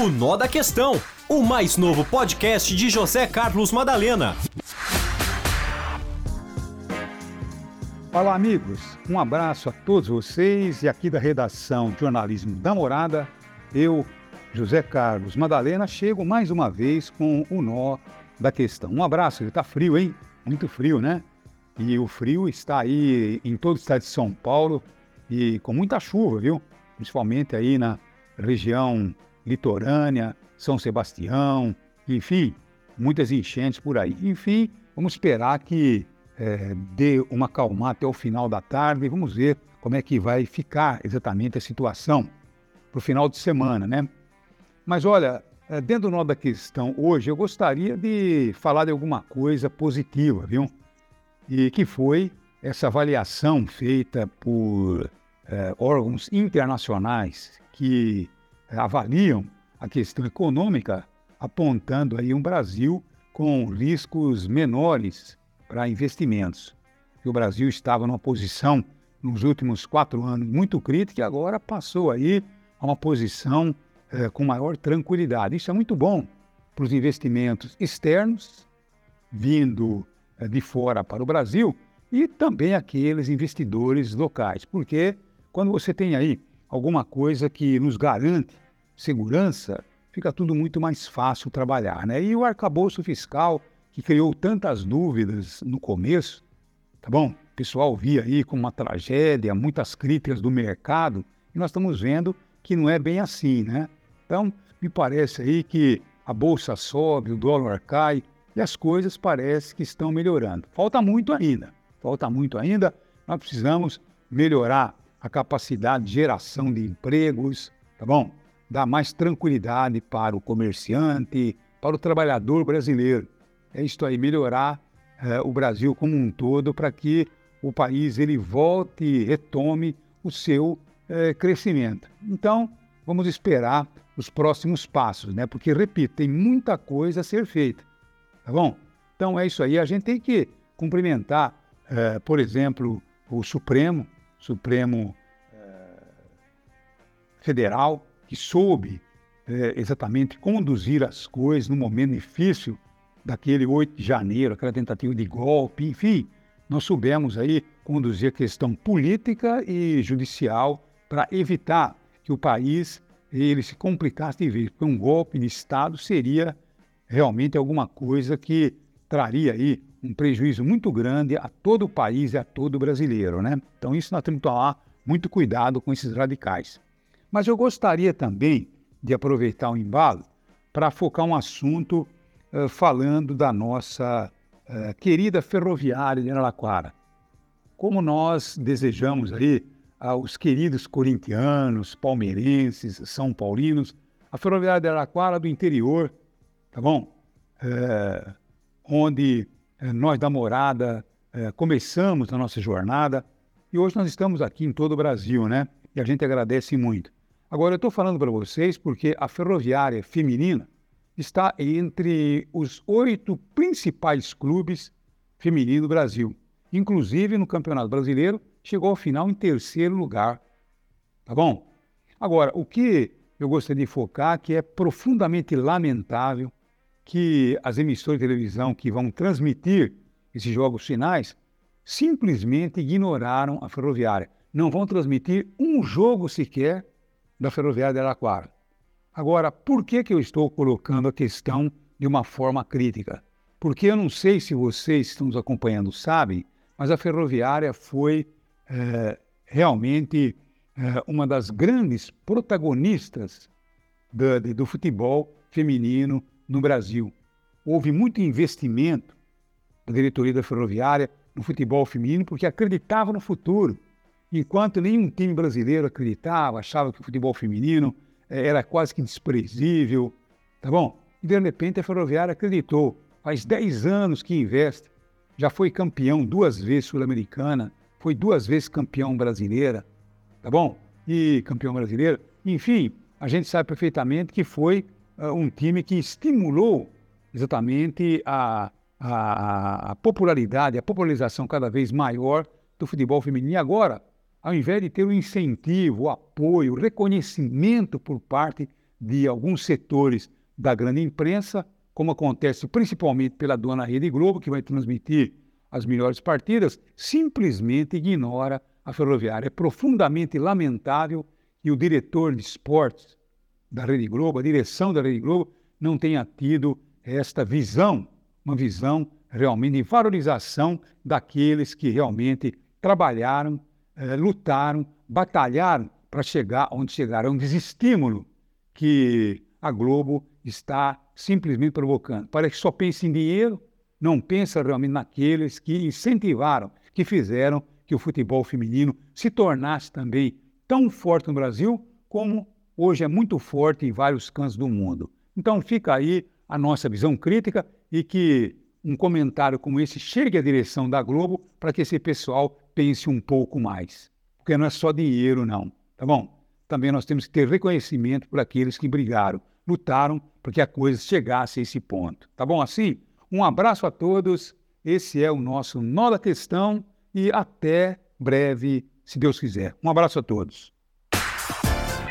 O Nó da Questão, o mais novo podcast de José Carlos Madalena. Olá, amigos. Um abraço a todos vocês e aqui da redação Jornalismo da Morada, eu, José Carlos Madalena, chego mais uma vez com o Nó da Questão. Um abraço, ele tá frio, hein? Muito frio, né? E o frio está aí em todo o estado de São Paulo e com muita chuva, viu? Principalmente aí na região litorânea, São Sebastião, enfim, muitas enchentes por aí. Enfim, vamos esperar que é, dê uma calma até o final da tarde e vamos ver como é que vai ficar exatamente a situação para o final de semana, né? Mas olha, é, dentro do nó da questão hoje, eu gostaria de falar de alguma coisa positiva, viu? E que foi essa avaliação feita por é, órgãos internacionais que avaliam a questão econômica, apontando aí um Brasil com riscos menores para investimentos. O Brasil estava numa posição nos últimos quatro anos muito crítica e agora passou aí a uma posição eh, com maior tranquilidade. Isso é muito bom para os investimentos externos vindo eh, de fora para o Brasil e também aqueles investidores locais, porque quando você tem aí alguma coisa que nos garante segurança, fica tudo muito mais fácil trabalhar. Né? E o arcabouço fiscal, que criou tantas dúvidas no começo, tá bom? O pessoal via aí como uma tragédia, muitas críticas do mercado, e nós estamos vendo que não é bem assim, né? Então, me parece aí que a bolsa sobe, o dólar cai e as coisas parecem que estão melhorando. Falta muito ainda, falta muito ainda. Nós precisamos melhorar a capacidade de geração de empregos, tá bom? Dar mais tranquilidade para o comerciante, para o trabalhador brasileiro. É isto aí, melhorar é, o Brasil como um todo para que o país ele volte e retome o seu é, crescimento. Então, vamos esperar os próximos passos, né? Porque, repito, tem muita coisa a ser feita, tá bom? Então é isso aí. A gente tem que cumprimentar, é, por exemplo, o Supremo, Supremo eh, Federal, que soube eh, exatamente conduzir as coisas no momento difícil daquele 8 de janeiro, aquela tentativa de golpe, enfim, nós soubemos aí conduzir a questão política e judicial para evitar que o país ele se complicasse de vez, porque um golpe de Estado seria realmente alguma coisa que traria aí um prejuízo muito grande a todo o país e a todo o brasileiro, né? Então isso nós temos que tomar muito cuidado com esses radicais. Mas eu gostaria também de aproveitar o embalo para focar um assunto uh, falando da nossa uh, querida ferroviária de Araraquara. Como nós desejamos aí aos queridos corintianos, palmeirenses, são paulinos, a ferroviária de Araraquara do interior, tá bom? Uh, onde é, nós da Morada é, começamos a nossa jornada e hoje nós estamos aqui em todo o Brasil, né? E a gente agradece muito. Agora, eu estou falando para vocês porque a ferroviária feminina está entre os oito principais clubes femininos do Brasil. Inclusive, no Campeonato Brasileiro, chegou ao final em terceiro lugar. Tá bom? Agora, o que eu gostaria de focar, que é profundamente lamentável, que as emissoras de televisão que vão transmitir esses jogos finais simplesmente ignoraram a ferroviária. Não vão transmitir um jogo sequer da ferroviária de Araquara. Agora, por que, que eu estou colocando a questão de uma forma crítica? Porque eu não sei se vocês que estão nos acompanhando sabem, mas a ferroviária foi é, realmente é, uma das grandes protagonistas do, do futebol feminino no Brasil. Houve muito investimento da diretoria da Ferroviária no futebol feminino porque acreditava no futuro. Enquanto nenhum time brasileiro acreditava, achava que o futebol feminino eh, era quase que desprezível, tá bom? E de repente a Ferroviária acreditou. Faz 10 anos que investe, já foi campeão duas vezes sul-americana, foi duas vezes campeão brasileira, tá bom? E campeão brasileiro. Enfim, a gente sabe perfeitamente que foi um time que estimulou exatamente a, a, a, popularidade, a popularização cada vez maior do futebol feminino. E agora, ao invés de ter o incentivo, o apoio, o reconhecimento por parte de alguns setores da grande imprensa, como acontece principalmente pela dona Rede Globo, que vai transmitir as melhores partidas, simplesmente ignora a Ferroviária. É profundamente lamentável que o diretor de esportes da Rede Globo, a direção da Rede Globo, não tenha tido esta visão, uma visão realmente de valorização daqueles que realmente trabalharam, eh, lutaram, batalharam para chegar onde chegaram. É um desestímulo que a Globo está simplesmente provocando. Parece que só pensa em dinheiro, não pensa realmente naqueles que incentivaram, que fizeram que o futebol feminino se tornasse também tão forte no Brasil como hoje é muito forte em vários cantos do mundo. Então fica aí a nossa visão crítica e que um comentário como esse chegue à direção da Globo para que esse pessoal pense um pouco mais. Porque não é só dinheiro, não. Tá bom? Também nós temos que ter reconhecimento por aqueles que brigaram, lutaram para que a coisa chegasse a esse ponto. Tá bom assim? Um abraço a todos. Esse é o nosso Nó da Questão e até breve, se Deus quiser. Um abraço a todos.